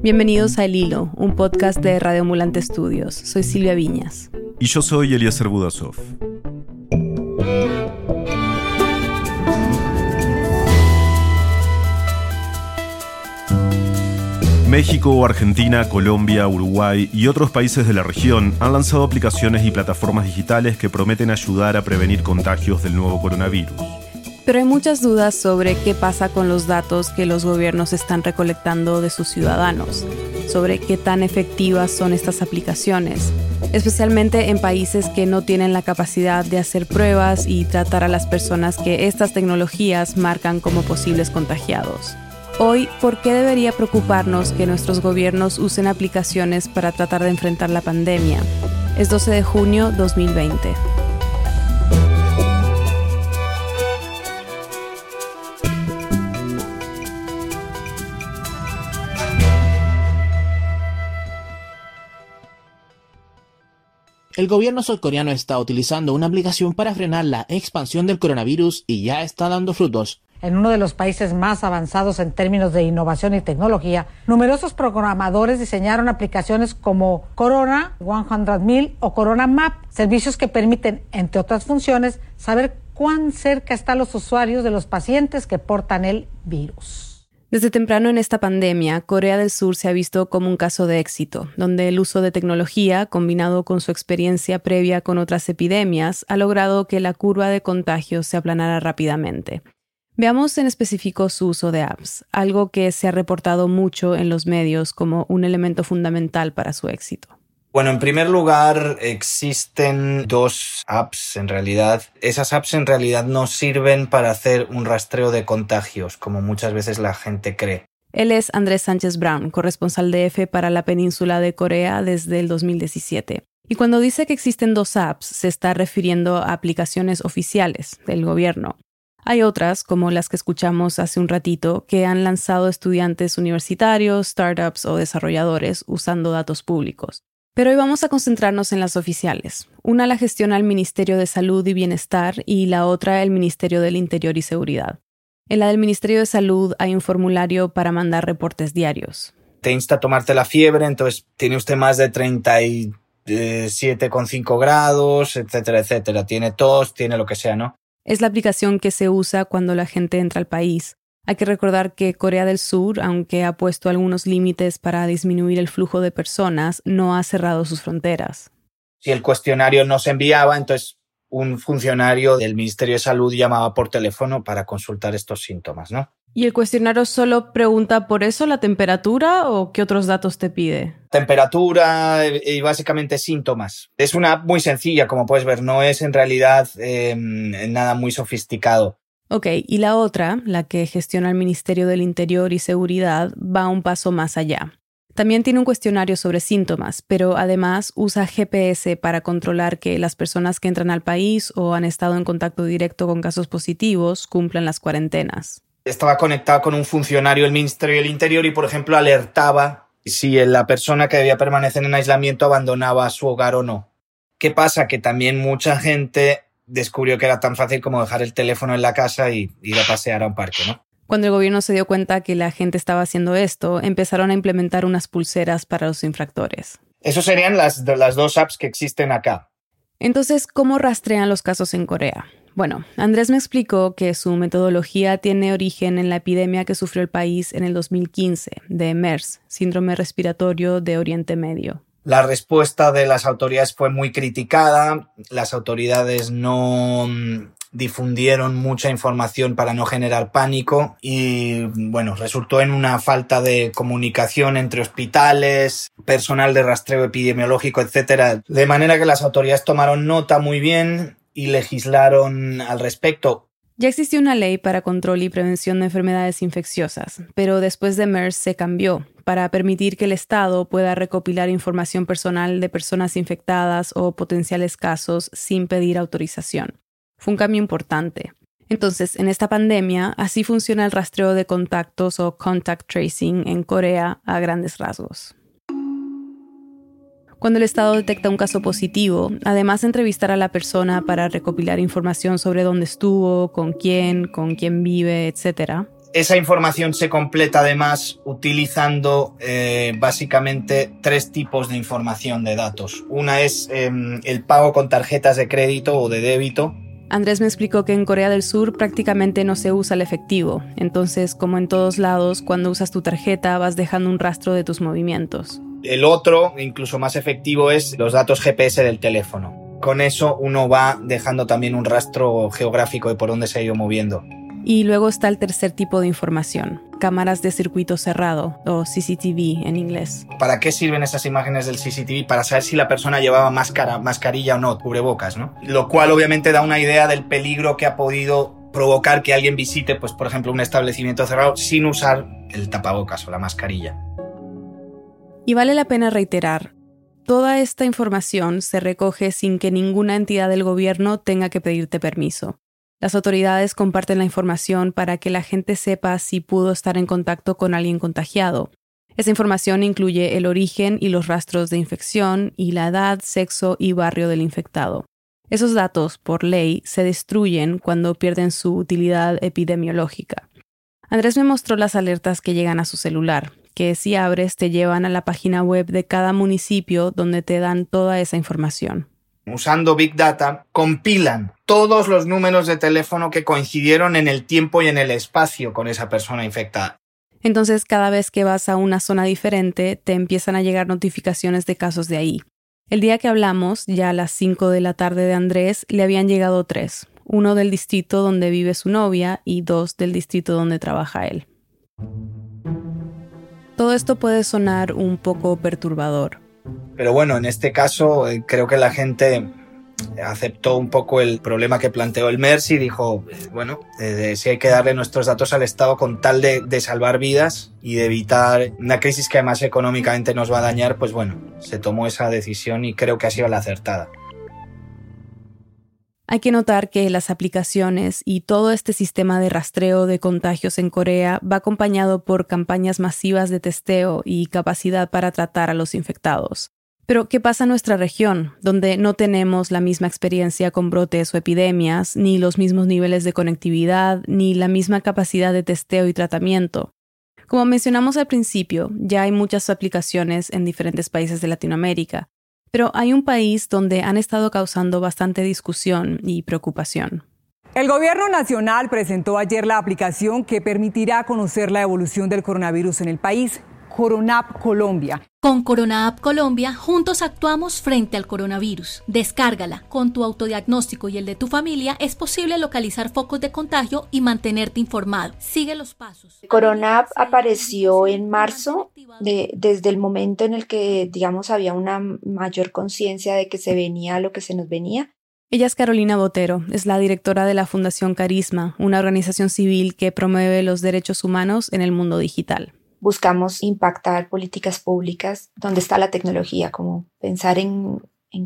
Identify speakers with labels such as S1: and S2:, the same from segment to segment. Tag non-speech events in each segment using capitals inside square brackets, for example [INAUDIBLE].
S1: Bienvenidos a El Hilo, un podcast de Radio Ambulante Estudios. Soy Silvia Viñas.
S2: Y yo soy Eliezer Budasov. México, Argentina, Colombia, Uruguay y otros países de la región han lanzado aplicaciones y plataformas digitales que prometen ayudar a prevenir contagios del nuevo coronavirus.
S1: Pero hay muchas dudas sobre qué pasa con los datos que los gobiernos están recolectando de sus ciudadanos, sobre qué tan efectivas son estas aplicaciones, especialmente en países que no tienen la capacidad de hacer pruebas y tratar a las personas que estas tecnologías marcan como posibles contagiados. Hoy, ¿por qué debería preocuparnos que nuestros gobiernos usen aplicaciones para tratar de enfrentar la pandemia? Es 12 de junio 2020.
S3: El gobierno surcoreano está utilizando una aplicación para frenar la expansión del coronavirus y ya está dando frutos.
S4: En uno de los países más avanzados en términos de innovación y tecnología, numerosos programadores diseñaron aplicaciones como Corona 100.000 o Corona Map, servicios que permiten, entre otras funciones, saber cuán cerca están los usuarios de los pacientes que portan el virus.
S1: Desde temprano en esta pandemia, Corea del Sur se ha visto como un caso de éxito, donde el uso de tecnología, combinado con su experiencia previa con otras epidemias, ha logrado que la curva de contagios se aplanara rápidamente. Veamos en específico su uso de apps, algo que se ha reportado mucho en los medios como un elemento fundamental para su éxito.
S5: Bueno, en primer lugar, existen dos apps en realidad. Esas apps en realidad no sirven para hacer un rastreo de contagios, como muchas veces la gente cree.
S1: Él es Andrés Sánchez Brown, corresponsal de EFE para la península de Corea desde el 2017. Y cuando dice que existen dos apps, se está refiriendo a aplicaciones oficiales del gobierno. Hay otras, como las que escuchamos hace un ratito, que han lanzado estudiantes universitarios, startups o desarrolladores usando datos públicos. Pero hoy vamos a concentrarnos en las oficiales. Una la gestiona el Ministerio de Salud y Bienestar y la otra el Ministerio del Interior y Seguridad. En la del Ministerio de Salud hay un formulario para mandar reportes diarios.
S5: Te insta a tomarte la fiebre, entonces tiene usted más de 37,5 grados, etcétera, etcétera. Tiene tos, tiene lo que sea, ¿no?
S1: Es la aplicación que se usa cuando la gente entra al país. Hay que recordar que Corea del Sur, aunque ha puesto algunos límites para disminuir el flujo de personas, no ha cerrado sus fronteras.
S5: Si el cuestionario no se enviaba, entonces un funcionario del Ministerio de Salud llamaba por teléfono para consultar estos síntomas, ¿no?
S1: ¿Y el cuestionario solo pregunta por eso la temperatura o qué otros datos te pide?
S5: Temperatura y básicamente síntomas. Es una app muy sencilla, como puedes ver, no es en realidad em, nada muy sofisticado.
S1: Ok, y la otra, la que gestiona el Ministerio del Interior y Seguridad, va un paso más allá. También tiene un cuestionario sobre síntomas, pero además usa GPS para controlar que las personas que entran al país o han estado en contacto directo con casos positivos cumplan las cuarentenas
S5: estaba conectado con un funcionario del Ministerio del Interior y, por ejemplo, alertaba si la persona que debía permanecer en aislamiento abandonaba su hogar o no. ¿Qué pasa? Que también mucha gente descubrió que era tan fácil como dejar el teléfono en la casa y ir a pasear a un parque, ¿no?
S1: Cuando el gobierno se dio cuenta que la gente estaba haciendo esto, empezaron a implementar unas pulseras para los infractores.
S5: Esas serían las, las dos apps que existen acá.
S1: Entonces, ¿cómo rastrean los casos en Corea? Bueno, Andrés me explicó que su metodología tiene origen en la epidemia que sufrió el país en el 2015 de MERS, síndrome respiratorio de Oriente Medio.
S5: La respuesta de las autoridades fue muy criticada, las autoridades no mm, difundieron mucha información para no generar pánico y bueno, resultó en una falta de comunicación entre hospitales, personal de rastreo epidemiológico, etcétera, de manera que las autoridades tomaron nota muy bien y legislaron al respecto.
S1: Ya existía una ley para control y prevención de enfermedades infecciosas, pero después de MERS se cambió para permitir que el Estado pueda recopilar información personal de personas infectadas o potenciales casos sin pedir autorización. Fue un cambio importante. Entonces, en esta pandemia, así funciona el rastreo de contactos o contact tracing en Corea a grandes rasgos. Cuando el Estado detecta un caso positivo, además de entrevistar a la persona para recopilar información sobre dónde estuvo, con quién, con quién vive, etc.,
S5: Esa información se completa además utilizando eh, básicamente tres tipos de información de datos. Una es em, el pago con tarjetas de crédito o de débito.
S1: Andrés me explicó que en Corea del Sur prácticamente no se usa el efectivo, entonces como en todos lados, cuando usas tu tarjeta vas dejando un rastro de tus movimientos.
S5: El otro, incluso más efectivo, es los datos GPS del teléfono. Con eso uno va dejando también un rastro geográfico de por dónde se ha ido moviendo.
S1: Y luego está el tercer tipo de información, cámaras de circuito cerrado o CCTV en inglés.
S5: ¿Para qué sirven esas imágenes del CCTV? Para saber si la persona llevaba máscara, mascarilla o no, cubrebocas, ¿no? Lo cual obviamente da una idea del peligro que ha podido provocar que alguien visite, pues por ejemplo, un establecimiento cerrado sin usar el tapabocas o la mascarilla.
S1: Y vale la pena reiterar, toda esta información se recoge sin que ninguna entidad del gobierno tenga que pedirte permiso. Las autoridades comparten la información para que la gente sepa si pudo estar en contacto con alguien contagiado. Esa información incluye el origen y los rastros de infección y la edad, sexo y barrio del infectado. Esos datos, por ley, se destruyen cuando pierden su utilidad epidemiológica. Andrés me mostró las alertas que llegan a su celular, que si abres te llevan a la página web de cada municipio donde te dan toda esa información
S5: usando Big Data, compilan todos los números de teléfono que coincidieron en el tiempo y en el espacio con esa persona infectada.
S1: Entonces, cada vez que vas a una zona diferente, te empiezan a llegar notificaciones de casos de ahí. El día que hablamos, ya a las 5 de la tarde de Andrés, le habían llegado tres, uno del distrito donde vive su novia y dos del distrito donde trabaja él. Todo esto puede sonar un poco perturbador,
S5: pero bueno, en este caso eh, creo que la gente aceptó un poco el problema que planteó el MERS y dijo, bueno, eh, si hay que darle nuestros datos al Estado con tal de, de, salvar vidas y de evitar una crisis que además económicamente nos va a dañar, pues bueno, se tomó esa decisión y creo que ha sido la acertada.
S1: Hay que notar que las aplicaciones y todo este sistema de rastreo de contagios en Corea va acompañado por campañas masivas de testeo y capacidad para tratar a los infectados. Pero, ¿qué pasa en nuestra región, donde no tenemos la misma experiencia con brotes o epidemias, ni los mismos niveles de conectividad, ni la misma capacidad de testeo y tratamiento? Como mencionamos al principio, ya hay muchas aplicaciones en diferentes países de Latinoamérica, pero hay un país donde han estado causando bastante discusión y preocupación.
S6: El gobierno nacional presentó ayer la aplicación que permitirá conocer la evolución del coronavirus en el país. Coronap Colombia.
S7: Con Coronap Colombia, juntos actuamos frente al coronavirus. Descárgala. Con tu autodiagnóstico y el de tu familia, es posible localizar focos de contagio y mantenerte informado. Sigue los pasos.
S8: Coronap apareció en marzo, desde el momento en el que, digamos, había una mayor conciencia de que se venía lo que se nos venía.
S1: Ella es Carolina Botero, es la directora de la Fundación Carisma, una organización civil que promueve los derechos humanos en el mundo digital
S8: buscamos impactar políticas públicas donde está la tecnología, como pensar en,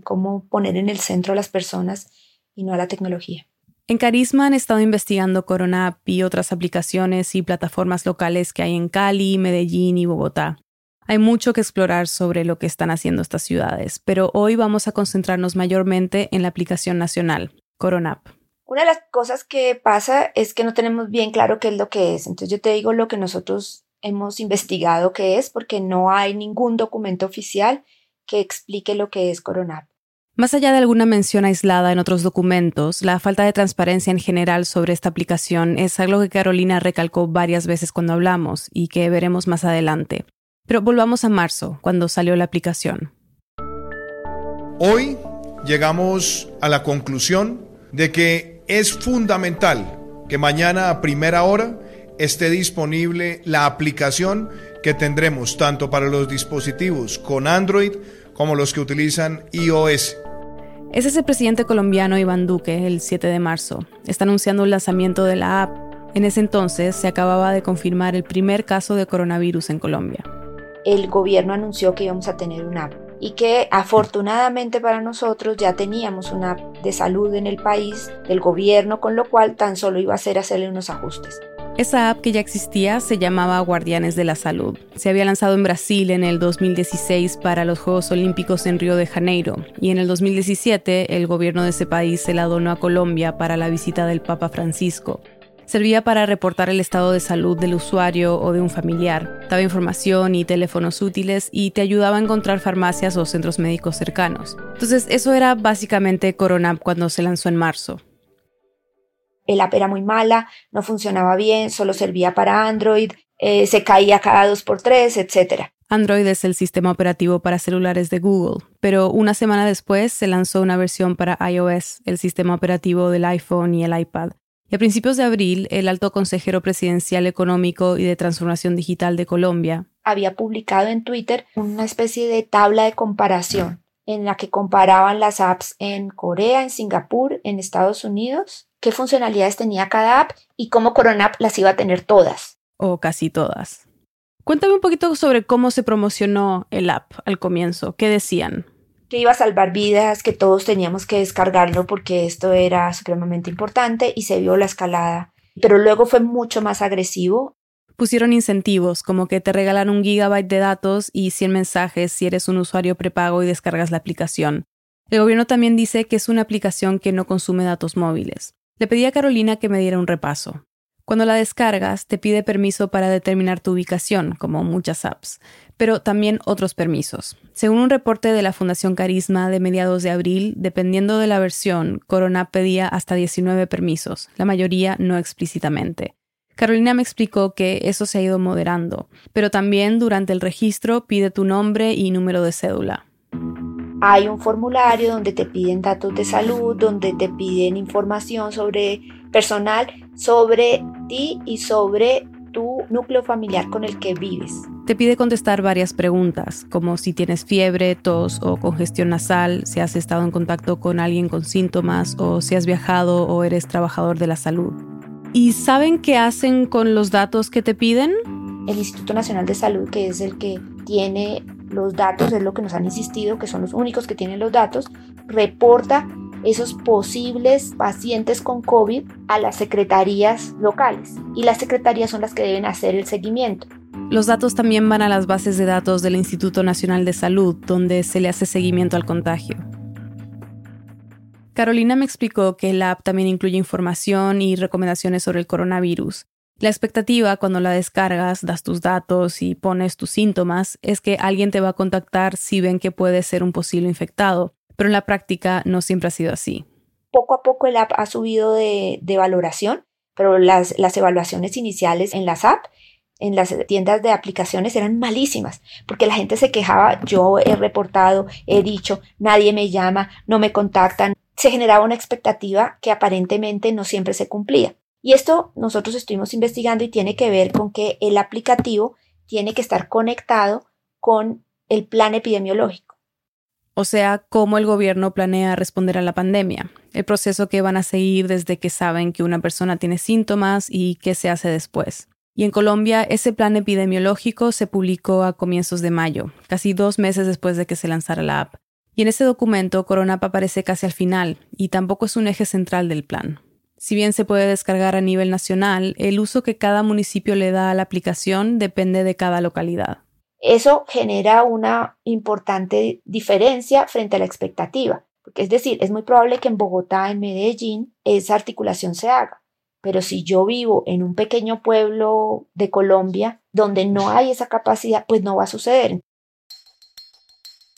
S8: cómo poner en el centro a las personas y no a la tecnología.
S1: En Carisma han estado investigando Corona y otras aplicaciones y plataformas locales que hay en Cali, Medellín y Bogotá. Hay mucho que explorar sobre lo que están haciendo estas ciudades, pero hoy vamos a concentrarnos mayormente en la aplicación nacional, Coronap.
S8: Una de las cosas que pasa es que no tenemos bien claro qué es lo que es. Entonces yo te digo lo que nosotros hemos investigado qué es porque no hay ningún documento oficial que explique lo que es Coronap.
S1: Más allá de alguna mención aislada en otros documentos, la falta de transparencia en general sobre esta aplicación es algo que Carolina recalcó varias veces cuando hablamos y que veremos más adelante. Pero volvamos a marzo, cuando salió la aplicación.
S9: Hoy llegamos a la conclusión de que es fundamental que mañana a primera hora esté disponible la aplicación que tendremos tanto para los dispositivos con Android como los que utilizan iOS.
S1: Ese es el presidente colombiano Iván Duque el 7 de marzo. Está anunciando el lanzamiento de la app. En ese entonces se acababa de confirmar el primer caso de coronavirus en Colombia.
S8: El gobierno anunció que íbamos a tener una app y que afortunadamente para nosotros ya teníamos una app de salud en el país del gobierno, con lo cual tan solo iba a ser hacerle unos ajustes.
S1: Esa app que ya existía se llamaba Guardianes de la Salud. Se había lanzado en Brasil en el 2016 para los Juegos Olímpicos en Río de Janeiro y en el 2017 el gobierno de ese país se la donó a Colombia para la visita del Papa Francisco. Servía para reportar el estado de salud del usuario o de un familiar, daba información y teléfonos útiles y te ayudaba a encontrar farmacias o centros médicos cercanos. Entonces eso era básicamente Corona cuando se lanzó en marzo.
S8: El app era muy mala, no funcionaba bien, solo servía para Android, eh, se caía cada dos por tres, etc.
S1: Android es el sistema operativo para celulares de Google, pero una semana después se lanzó una versión para iOS, el sistema operativo del iPhone y el iPad. Y a principios de abril, el alto consejero presidencial económico y de transformación digital de Colombia
S8: había publicado en Twitter una especie de tabla de comparación en la que comparaban las apps en Corea, en Singapur, en Estados Unidos qué funcionalidades tenía cada app y cómo Corona App las iba a tener todas.
S1: O casi todas. Cuéntame un poquito sobre cómo se promocionó el app al comienzo. ¿Qué decían?
S8: Que iba a salvar vidas, que todos teníamos que descargarlo porque esto era supremamente importante y se vio la escalada. Pero luego fue mucho más agresivo.
S1: Pusieron incentivos, como que te regalan un gigabyte de datos y 100 mensajes si eres un usuario prepago y descargas la aplicación. El gobierno también dice que es una aplicación que no consume datos móviles. Le pedí a Carolina que me diera un repaso. Cuando la descargas, te pide permiso para determinar tu ubicación, como muchas apps, pero también otros permisos. Según un reporte de la Fundación Carisma de mediados de abril, dependiendo de la versión, Corona pedía hasta 19 permisos, la mayoría no explícitamente. Carolina me explicó que eso se ha ido moderando, pero también durante el registro pide tu nombre y número de cédula.
S8: Hay un formulario donde te piden datos de salud, donde te piden información sobre personal, sobre ti y sobre tu núcleo familiar con el que vives.
S1: Te pide contestar varias preguntas, como si tienes fiebre, tos o congestión nasal, si has estado en contacto con alguien con síntomas o si has viajado o eres trabajador de la salud. ¿Y saben qué hacen con los datos que te piden?
S8: El Instituto Nacional de Salud, que es el que tiene los datos, es lo que nos han insistido, que son los únicos que tienen los datos, reporta esos posibles pacientes con COVID a las secretarías locales y las secretarías son las que deben hacer el seguimiento.
S1: Los datos también van a las bases de datos del Instituto Nacional de Salud, donde se le hace seguimiento al contagio. Carolina me explicó que la app también incluye información y recomendaciones sobre el coronavirus, la expectativa cuando la descargas, das tus datos y pones tus síntomas es que alguien te va a contactar si ven que puede ser un posible infectado, pero en la práctica no siempre ha sido así.
S8: Poco a poco el app ha subido de, valoración, pero las, evaluaciones iniciales en las apps en las tiendas de aplicaciones eran malísimas, porque la gente se quejaba, yo he reportado, he dicho, nadie me llama, no me contactan. Se generaba una expectativa que aparentemente no siempre se cumplía. Y esto nosotros estuvimos investigando y tiene que ver con que el aplicativo tiene que estar conectado con el plan epidemiológico.
S1: O sea, cómo el gobierno planea responder a la pandemia, el proceso que van a seguir desde que saben que una persona tiene síntomas y qué se hace después. Y en Colombia, ese plan epidemiológico se publicó a comienzos de mayo, casi dos meses después de que se lanzara la app. Y en ese documento, Coronap aparece casi al final, y tampoco es un eje central del plan. Si bien se puede descargar a nivel nacional, el uso que cada municipio le da a la aplicación depende de cada localidad.
S8: Eso genera una importante diferencia frente a la expectativa, porque es decir, es muy probable que en Bogotá, en Medellín, esa articulación se haga. Pero si yo vivo en un pequeño pueblo de Colombia donde no hay esa capacidad, pues no va a suceder.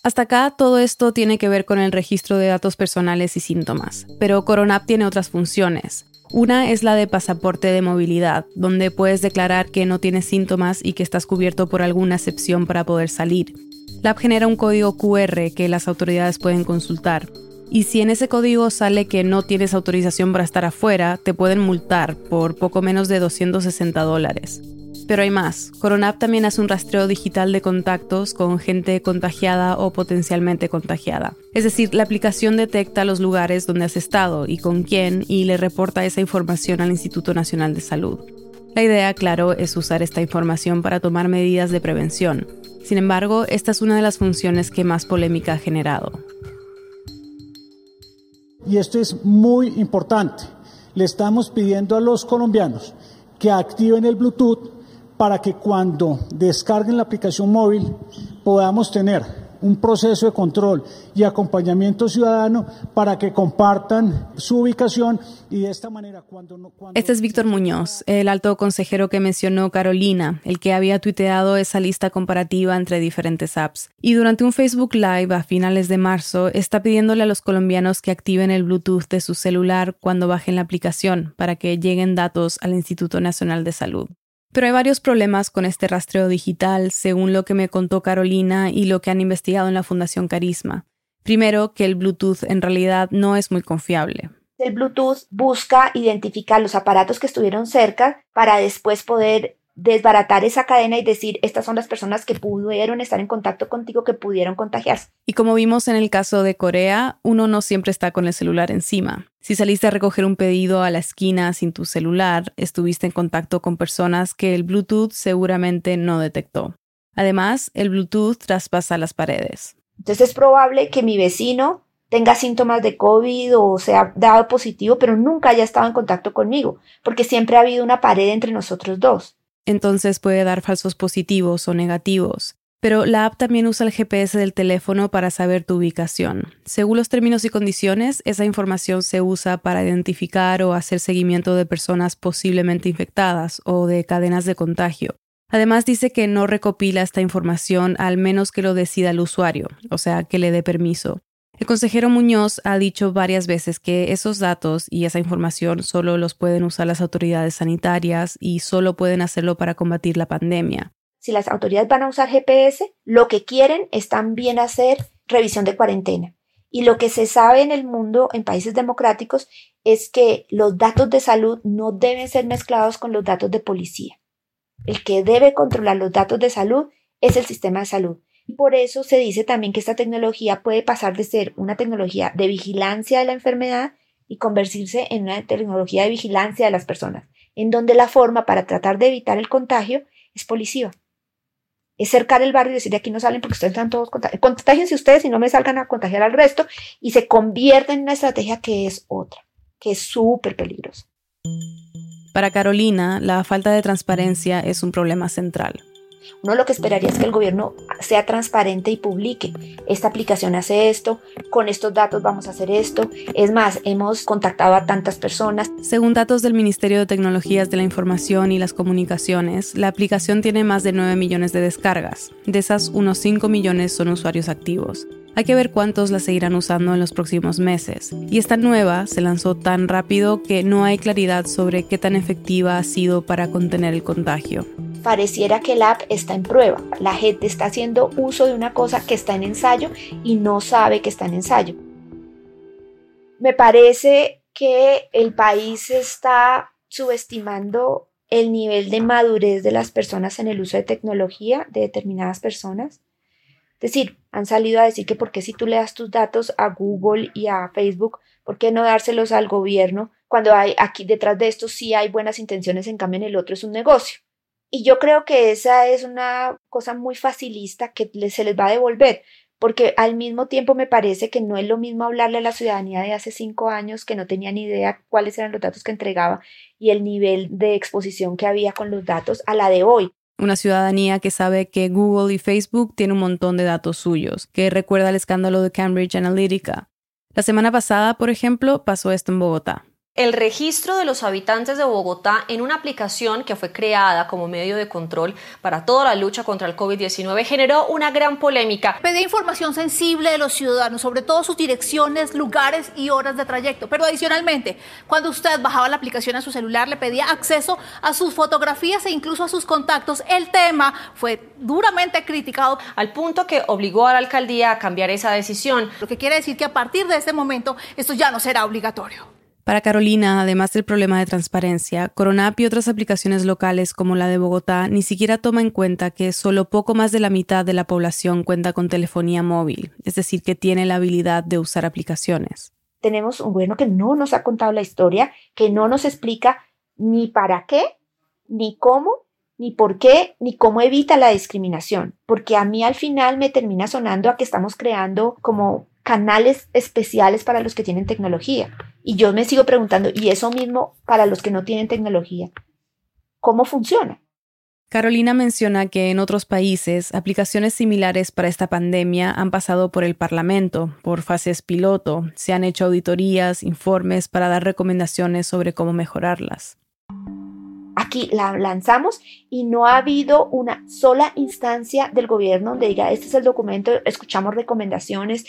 S1: Hasta acá todo esto tiene que ver con el registro de datos personales y síntomas, pero Coronap tiene otras funciones. Una es la de pasaporte de movilidad, donde puedes declarar que no tienes síntomas y que estás cubierto por alguna excepción para poder salir. La app genera un código QR que las autoridades pueden consultar. Y si en ese código sale que no tienes autorización para estar afuera, te pueden multar por poco menos de 260 dólares. Pero hay más. Coronap también hace un rastreo digital de contactos con gente contagiada o potencialmente contagiada. Es decir, la aplicación detecta los lugares donde has estado y con quién y le reporta esa información al Instituto Nacional de Salud. La idea, claro, es usar esta información para tomar medidas de prevención. Sin embargo, esta es una de las funciones que más polémica ha generado.
S10: Y esto es muy importante. Le estamos pidiendo a los colombianos que activen el Bluetooth para que cuando descarguen la aplicación móvil podamos tener un proceso de control y acompañamiento ciudadano para que compartan su ubicación y de esta manera cuando... No,
S1: este es Víctor Muñoz, el alto consejero que mencionó Carolina, el que había tuiteado esa lista comparativa entre diferentes apps. Y durante un Facebook Live a finales de marzo está pidiéndole a los colombianos que activen el Bluetooth de su celular cuando bajen la aplicación para que lleguen datos al Instituto Nacional de Salud. Pero hay varios problemas con este rastreo digital, según lo que me contó Carolina y lo que han investigado en la Fundación Carisma. Primero, que el Bluetooth en realidad no es muy confiable.
S8: El Bluetooth busca identificar los aparatos que estuvieron cerca para después poder desbaratar esa cadena y decir, estas son las personas que pudieron estar en contacto contigo, que pudieron contagiarse.
S1: Y como vimos en el caso de Corea, uno no siempre está con el celular encima. Si saliste a recoger un pedido a la esquina sin tu celular, estuviste en contacto con personas que el Bluetooth seguramente no detectó. Además, el Bluetooth traspasa las paredes.
S8: Entonces es probable que mi vecino tenga síntomas de COVID o sea dado positivo, pero nunca haya estado en contacto conmigo, porque siempre ha habido una pared entre nosotros dos
S1: entonces puede dar falsos positivos o negativos. Pero la app también usa el GPS del teléfono para saber tu ubicación. Según los términos y condiciones, esa información se usa para identificar o hacer seguimiento de personas posiblemente infectadas o de cadenas de contagio. Además dice que no recopila esta información al menos que lo decida el usuario, o sea, que le dé permiso. El consejero Muñoz ha dicho varias veces que esos datos y esa información solo los pueden usar las autoridades sanitarias y solo pueden hacerlo para combatir la pandemia.
S8: Si las autoridades van a usar GPS, lo que quieren es también hacer revisión de cuarentena. Y lo que se sabe en el mundo, en países democráticos, es que los datos de salud no deben ser mezclados con los datos de policía. El que debe controlar los datos de salud es el sistema de salud. Y por eso se dice también que esta tecnología puede pasar de ser una tecnología de vigilancia de la enfermedad y convertirse en una tecnología de vigilancia de las personas, en donde la forma para tratar de evitar el contagio es policiva. Es cercar el barrio y decir aquí no salen porque ustedes están todos contagiados. Ustedes y no me salgan a contagiar al resto y se convierte en una estrategia que es otra, que es súper peligrosa.
S1: Para Carolina, la falta de transparencia es un problema central.
S8: Uno lo que esperaría es que el gobierno sea transparente y publique. Esta aplicación hace esto, con estos datos vamos a hacer esto. Es más, hemos contactado a tantas personas.
S1: Según datos del Ministerio de Tecnologías de la Información y las Comunicaciones, la aplicación tiene más de 9 millones de descargas. De esas, unos 5 millones son usuarios activos. Hay que ver cuántos la seguirán usando en los próximos meses. Y esta nueva se lanzó tan rápido que no hay claridad sobre qué tan efectiva ha sido para contener el contagio
S8: pareciera que la app está en prueba. La gente está haciendo uso de una cosa que está en ensayo y no sabe que está en ensayo. Me parece que el país está subestimando el nivel de madurez de las personas en el uso de tecnología de determinadas personas. Decir, han salido a decir que por qué si tú le das tus datos a Google y a Facebook, ¿por qué no dárselos al gobierno cuando hay aquí detrás de esto sí hay buenas intenciones, en cambio en el otro es un negocio? Y yo creo que esa es una cosa muy facilista que se les va a devolver, porque al mismo tiempo me parece que no es lo mismo hablarle a la ciudadanía de hace cinco años que no tenía ni idea cuáles eran los datos que entregaba y el nivel de exposición que había con los datos a la de hoy.
S1: Una ciudadanía que sabe que Google y Facebook tienen un montón de datos suyos, que recuerda el escándalo de Cambridge Analytica. La semana pasada, por ejemplo, pasó esto en Bogotá
S11: el registro de los habitantes de Bogotá en una aplicación que fue creada como medio de control para toda la lucha contra el COVID-19 generó una gran polémica.
S12: Pedía información sensible de los ciudadanos, sobre todo sus direcciones, lugares y horas de trayecto. Pero adicionalmente, cuando usted bajaba la aplicación a su celular, le pedía acceso a sus fotografías e incluso a sus contactos. El tema fue duramente criticado.
S11: Al punto que obligó a la alcaldía a cambiar esa decisión.
S12: Lo que quiere decir que a partir de este momento esto ya no será obligatorio.
S1: Para Carolina, además del problema de transparencia, Coronap y otras aplicaciones locales como la de Bogotá ni siquiera toma en cuenta que solo poco más de la mitad de la población cuenta con telefonía móvil, es decir, que tiene la habilidad de usar aplicaciones.
S8: Tenemos un gobierno que no nos ha contado la historia, que no nos explica ni para qué, ni cómo, ni por qué, ni cómo evita la discriminación, porque a mí al final me termina sonando a que estamos creando como canales especiales para los que tienen tecnología. Y yo me sigo preguntando, ¿y eso mismo para los que no tienen tecnología? ¿Cómo funciona?
S1: Carolina menciona que en otros países aplicaciones similares para esta pandemia han pasado por el Parlamento, por fases piloto, se han hecho auditorías, informes para dar recomendaciones sobre cómo mejorarlas.
S8: Aquí la lanzamos y no ha habido una sola instancia del gobierno donde diga, este es el documento, escuchamos recomendaciones,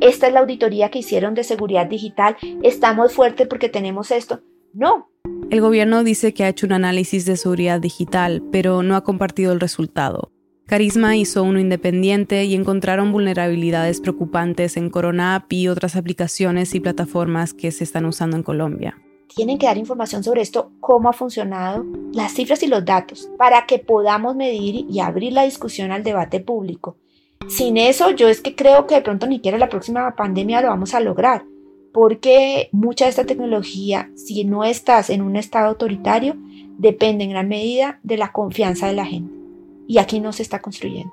S8: esta es la auditoría que hicieron de seguridad digital, estamos fuertes porque tenemos esto. No,
S1: el gobierno dice que ha hecho un análisis de seguridad digital, pero no ha compartido el resultado. Carisma hizo uno independiente y encontraron vulnerabilidades preocupantes en Corona App y otras aplicaciones y plataformas que se están usando en Colombia.
S8: Tienen que dar información sobre esto, cómo ha funcionado, las cifras y los datos, para que podamos medir y abrir la discusión al debate público. Sin eso, yo es que creo que de pronto ni siquiera la próxima pandemia lo vamos a lograr porque mucha de esta tecnología, si no estás en un estado autoritario, depende en gran medida de la confianza de la gente. Y aquí no se está construyendo.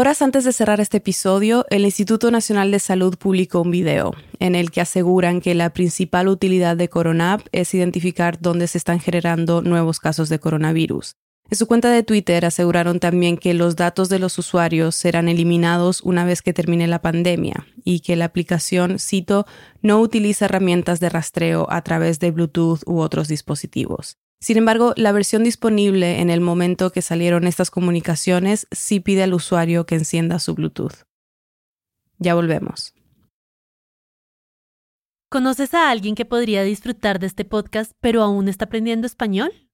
S1: Horas antes de cerrar este episodio, el Instituto Nacional de Salud publicó un video en el que aseguran que la principal utilidad de Coronap es identificar dónde se están generando nuevos casos de coronavirus en su cuenta de Twitter aseguraron también que los datos de los usuarios serán eliminados una vez que termine la pandemia y que la aplicación, cito, no utiliza herramientas de rastreo a través de Bluetooth u otros dispositivos. Sin embargo, la versión disponible en el momento que salieron estas comunicaciones sí pide al usuario que encienda su Bluetooth. Ya volvemos.
S13: ¿Conoces a alguien que podría disfrutar de este podcast pero aún está aprendiendo español?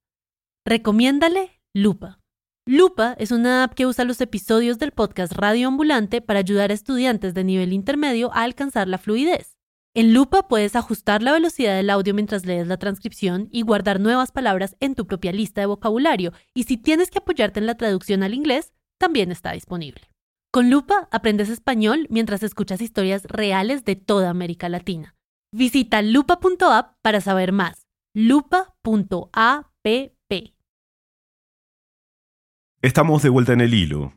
S13: Recomiéndale Lupa. Lupa es una app que usa los episodios del podcast Radio Ambulante para ayudar a estudiantes de nivel intermedio a alcanzar la fluidez. En Lupa puedes ajustar la velocidad del audio mientras lees la transcripción y guardar nuevas palabras en tu propia lista de vocabulario, y si tienes que apoyarte en la traducción al inglés, también está disponible. Con Lupa aprendes español mientras escuchas historias reales de toda América Latina. Visita lupa.app para saber más. lupa.app
S2: Estamos de vuelta en el hilo.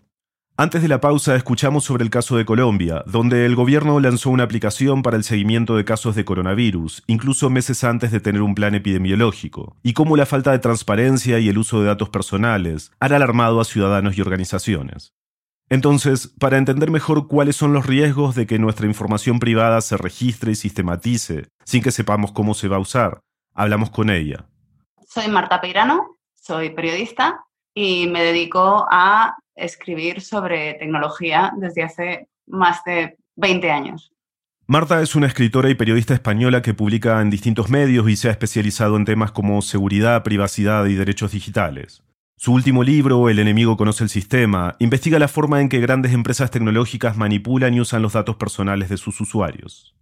S2: Antes de la pausa escuchamos sobre el caso de Colombia, donde el gobierno lanzó una aplicación para el seguimiento de casos de coronavirus, incluso meses antes de tener un plan epidemiológico, y cómo la falta de transparencia y el uso de datos personales han alarmado a ciudadanos y organizaciones. Entonces, para entender mejor cuáles son los riesgos de que nuestra información privada se registre y sistematice sin que sepamos cómo se va a usar, hablamos con ella.
S14: Soy Marta Peirano, soy periodista y me dedico a escribir sobre tecnología desde hace más de 20 años.
S2: Marta es una escritora y periodista española que publica en distintos medios y se ha especializado en temas como seguridad, privacidad y derechos digitales. Su último libro, El enemigo conoce el sistema, investiga la forma en que grandes empresas tecnológicas manipulan y usan los datos personales de sus usuarios.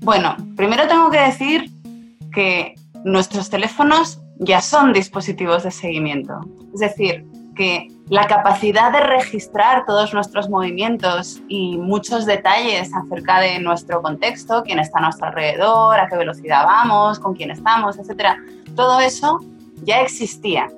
S14: Bueno, primero tengo que decir que nuestros teléfonos ya son dispositivos de seguimiento. Es decir, que la capacidad de registrar todos nuestros movimientos y muchos detalles acerca de nuestro contexto, quién está a nuestro alrededor, a qué velocidad vamos, con quién estamos, etcétera, todo eso ya existía.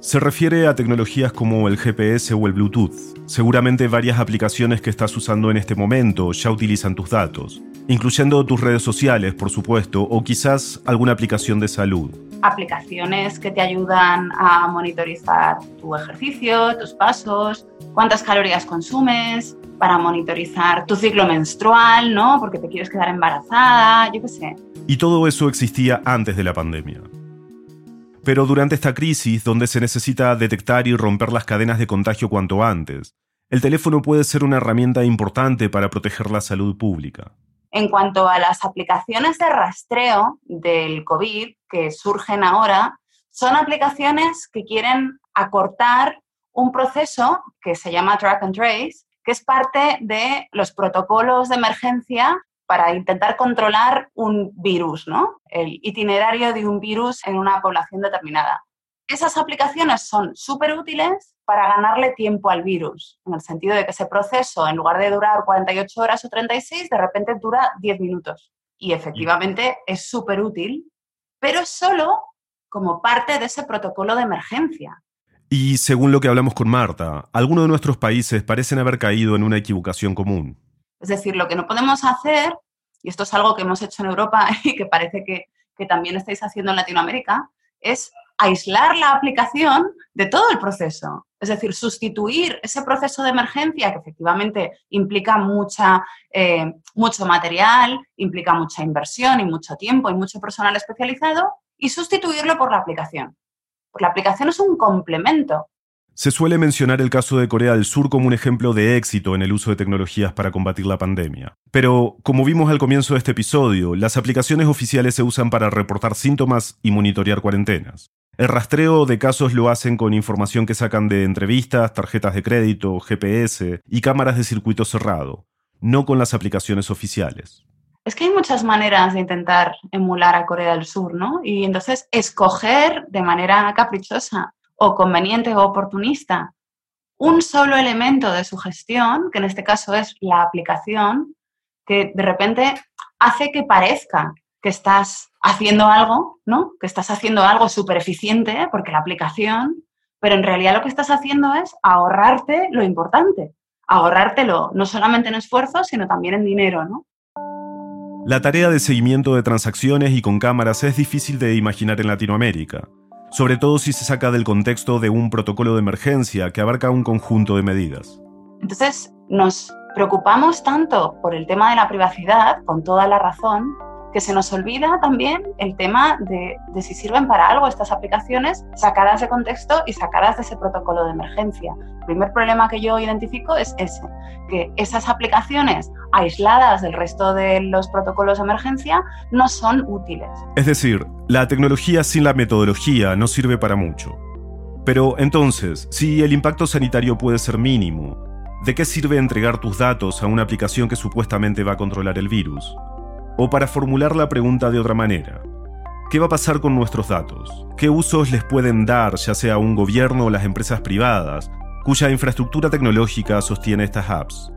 S2: Se refiere a tecnologías como el GPS o el Bluetooth. Seguramente varias aplicaciones que estás usando en este momento ya utilizan tus datos, incluyendo tus redes sociales, por supuesto, o quizás alguna aplicación de salud
S14: aplicaciones que te ayudan a monitorizar tu ejercicio, tus pasos, cuántas calorías consumes, para monitorizar tu ciclo menstrual, ¿no? Porque te quieres quedar embarazada, yo qué sé.
S2: Y todo eso existía antes de la pandemia. Pero durante esta crisis, donde se necesita detectar y romper las cadenas de contagio cuanto antes, el teléfono puede ser una herramienta importante para proteger la salud pública.
S14: En cuanto a las aplicaciones de rastreo del COVID que surgen ahora, son aplicaciones que quieren acortar un proceso que se llama track and trace, que es parte de los protocolos de emergencia para intentar controlar un virus, ¿no? El itinerario de un virus en una población determinada. Esas aplicaciones son súper útiles para ganarle tiempo al virus, en el sentido de que ese proceso, en lugar de durar 48 horas o 36, de repente dura 10 minutos. Y efectivamente es súper útil, pero solo como parte de ese protocolo de emergencia.
S2: Y según lo que hablamos con Marta, algunos de nuestros países parecen haber caído en una equivocación común.
S14: Es decir, lo que no podemos hacer, y esto es algo que hemos hecho en Europa [LAUGHS] y que parece que, que también estáis haciendo en Latinoamérica, es aislar la aplicación de todo el proceso. Es decir, sustituir ese proceso de emergencia que efectivamente implica mucha, eh, mucho material, implica mucha inversión y mucho tiempo y mucho personal especializado, y sustituirlo por la aplicación. Porque la aplicación es un complemento.
S2: Se suele mencionar el caso de Corea del Sur como un ejemplo de éxito en el uso de tecnologías para combatir la pandemia. Pero, como vimos al comienzo de este episodio, las aplicaciones oficiales se usan para reportar síntomas y monitorear cuarentenas. El rastreo de casos lo hacen con información que sacan de entrevistas, tarjetas de crédito, GPS y cámaras de circuito cerrado, no con las aplicaciones oficiales.
S14: Es que hay muchas maneras de intentar emular a Corea del Sur, ¿no? Y entonces escoger de manera caprichosa o conveniente o oportunista un solo elemento de su gestión, que en este caso es la aplicación, que de repente hace que parezca que estás haciendo algo, ¿no? Que estás haciendo algo súper eficiente, porque la aplicación, pero en realidad lo que estás haciendo es ahorrarte lo importante, ahorrártelo no solamente en esfuerzo, sino también en dinero, ¿no?
S2: La tarea de seguimiento de transacciones y con cámaras es difícil de imaginar en Latinoamérica, sobre todo si se saca del contexto de un protocolo de emergencia que abarca un conjunto de medidas.
S14: Entonces, nos preocupamos tanto por el tema de la privacidad, con toda la razón, que se nos olvida también el tema de, si sirven para algo estas aplicaciones sacadas de contexto y sacadas de ese protocolo de emergencia. El primer problema que yo identifico es ese, que esas aplicaciones aisladas del resto de los protocolos de emergencia no son útiles.
S2: Es decir, la tecnología sin la metodología no sirve para mucho. Pero entonces, si el impacto sanitario puede ser mínimo, ¿de qué sirve entregar tus datos a una aplicación que supuestamente va a controlar el virus? O para formular la pregunta de otra manera, ¿qué va a pasar con nuestros datos? ¿Qué usos les pueden dar ya sea un gobierno o las empresas privadas cuya infraestructura tecnológica sostiene estas apps?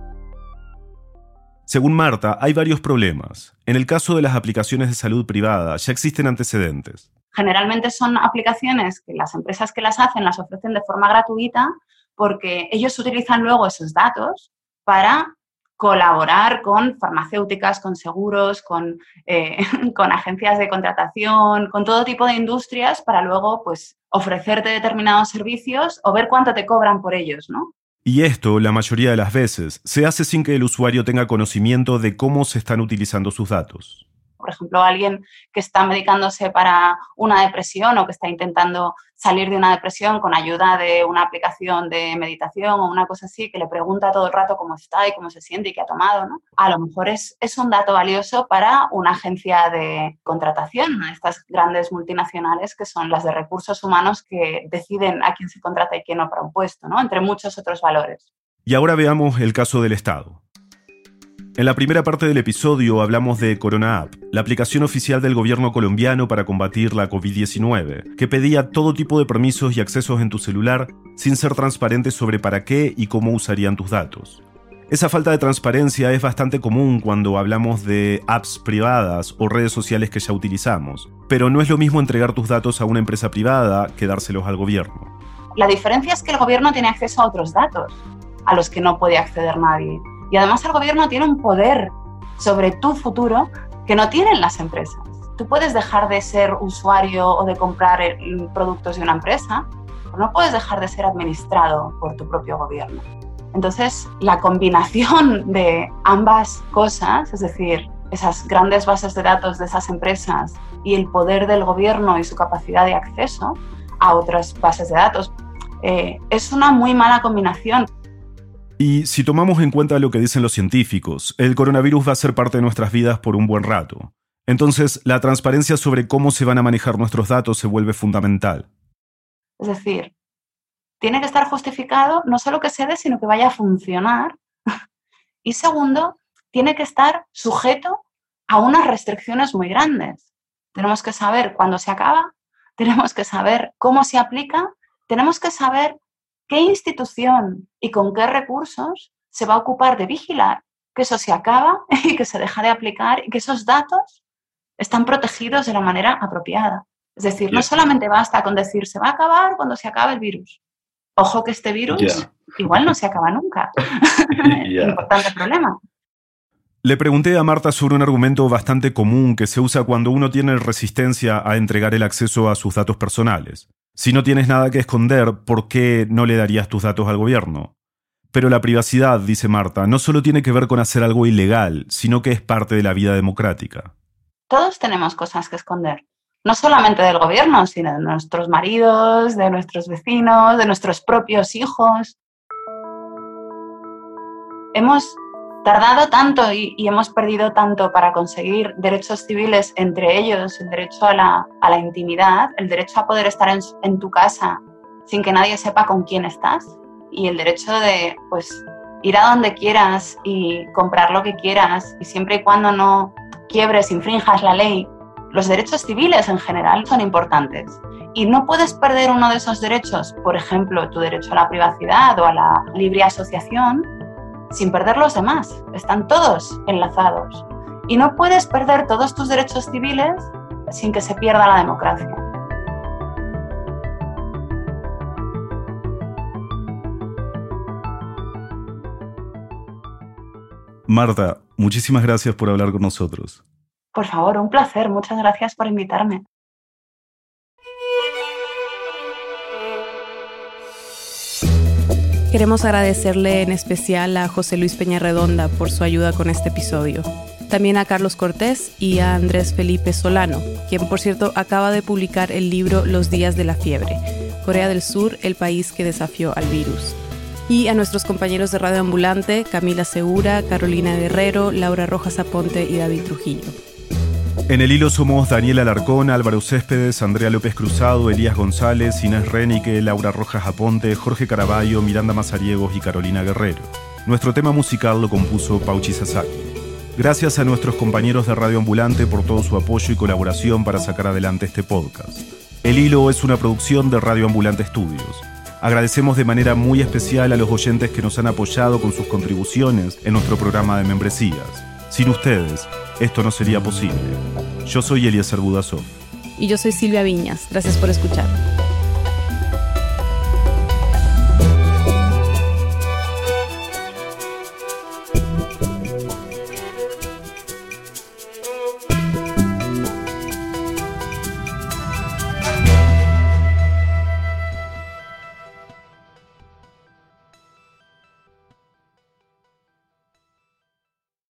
S2: Según Marta, hay varios problemas. En el caso de las aplicaciones de salud privada ya existen antecedentes.
S14: Generalmente son aplicaciones que las empresas que las hacen las ofrecen de forma gratuita porque ellos utilizan luego esos datos para colaborar con farmacéuticas, con seguros, con, eh, [LAUGHS] con, agencias de contratación, con todo tipo de industrias para luego pues, ofrecerte determinados servicios o ver cuánto te cobran por ellos, ¿no?
S2: Y esto, la mayoría de las veces, se hace sin que el usuario tenga conocimiento de cómo se están utilizando sus datos
S14: por ejemplo, alguien que está medicándose para una depresión o que está intentando salir de una depresión con ayuda de una aplicación de meditación o una cosa así, que le pregunta todo el rato cómo está y cómo se siente y qué ha tomado, ¿no? A lo mejor es, es un dato valioso para una agencia de contratación, estas grandes multinacionales que son las de recursos humanos que deciden a quién se contrata y quién no para un puesto, ¿no? Entre muchos otros valores.
S2: Y ahora veamos el caso del Estado. En la primera parte del episodio hablamos de Corona App, la aplicación oficial del gobierno colombiano para combatir la COVID-19, que pedía todo tipo de permisos y accesos en tu celular sin ser transparente sobre para qué y cómo usarían tus datos. Esa falta de transparencia es bastante común cuando hablamos de apps privadas o redes sociales que ya utilizamos, pero no es lo mismo entregar tus datos a una empresa privada que dárselos al gobierno.
S14: La diferencia es que el gobierno tiene acceso a otros datos a los que no puede acceder nadie. Y además el gobierno tiene un poder sobre tu futuro que no tienen las empresas. Tú puedes dejar de ser usuario o de comprar productos de una empresa, pero no puedes dejar de ser administrado por tu propio gobierno. Entonces, la combinación de ambas cosas, es decir, esas grandes bases de datos de esas empresas y el poder del gobierno y su capacidad de acceso a otras bases de datos, eh, es una muy mala combinación.
S2: Y si tomamos en cuenta lo que dicen los científicos, el coronavirus va a ser parte de nuestras vidas por un buen rato. Entonces, la transparencia sobre cómo se van a manejar nuestros datos se vuelve fundamental.
S14: Es decir, tiene que estar justificado no solo que se dé, sino que vaya a funcionar. [LAUGHS] y segundo, tiene que estar sujeto a unas restricciones muy grandes. Tenemos que saber cuándo se acaba, tenemos que saber cómo se aplica, tenemos que saber ¿Qué institución y con qué recursos se va a ocupar de vigilar que eso se acaba [LAUGHS] y que se deja de aplicar y que esos datos están protegidos de la manera apropiada? Es decir, no solamente basta con decir se va a acabar cuando se acabe el virus. Ojo que este virus igual no se acaba nunca. [LAUGHS] [LAUGHS] Importante problema.
S2: Le pregunté a Marta sobre un argumento bastante común que se usa cuando uno tiene resistencia a entregar el acceso a sus datos personales. Si no tienes nada que esconder, ¿por qué no le darías tus datos al gobierno? Pero la privacidad, dice Marta, no solo tiene que ver con hacer algo ilegal, sino que es parte de la vida democrática.
S14: Todos tenemos cosas que esconder, no solamente del gobierno, sino de nuestros maridos, de nuestros vecinos, de nuestros propios hijos. Hemos tardado tanto y, hemos perdido tanto para conseguir derechos civiles, entre ellos el derecho a la, intimidad, el derecho a poder estar en, tu casa sin que nadie sepa con quién estás y el derecho de pues ir a donde quieras y comprar lo que quieras y siempre y cuando no quiebres, infrinjas la ley, los derechos civiles en general son importantes. Y no puedes perder uno de esos derechos, por ejemplo, tu derecho a la privacidad o a la libre asociación, sin perder los demás. Están todos enlazados. Y no puedes perder todos tus derechos civiles sin que se pierda la democracia.
S2: Marta, muchísimas gracias por hablar con nosotros.
S14: Por favor, un placer. Muchas gracias por invitarme.
S1: Queremos agradecerle en especial a José Luis Peñarredonda por su ayuda con este episodio. También a Carlos Cortés y a Andrés Felipe Solano, quien por cierto acaba de publicar el libro Los días de la fiebre, Corea del Sur, el país que desafió al virus. Y a nuestros compañeros de Radio Ambulante, Camila Segura, Carolina Guerrero, Laura Rojas Aponte y David Trujillo.
S2: En el hilo somos Daniel Alarcón, Álvaro Céspedes, Andrea López Cruzado, Elías González, Inés Renique, Laura Rojas Aponte, Jorge Caraballo, Miranda Mazariegos y Carolina Guerrero. Nuestro tema musical lo compuso Pauchi Sasaki. Gracias a nuestros compañeros de Radio Ambulante por todo su apoyo y colaboración para sacar adelante este podcast. El Hilo es una producción de Radio Ambulante Estudios. Agradecemos de manera muy especial a los oyentes que nos han apoyado con sus contribuciones en nuestro programa de membresías. Sin ustedes, esto no sería posible. Yo soy Eliezer Budasov.
S1: Y yo soy Silvia Viñas. Gracias por escuchar.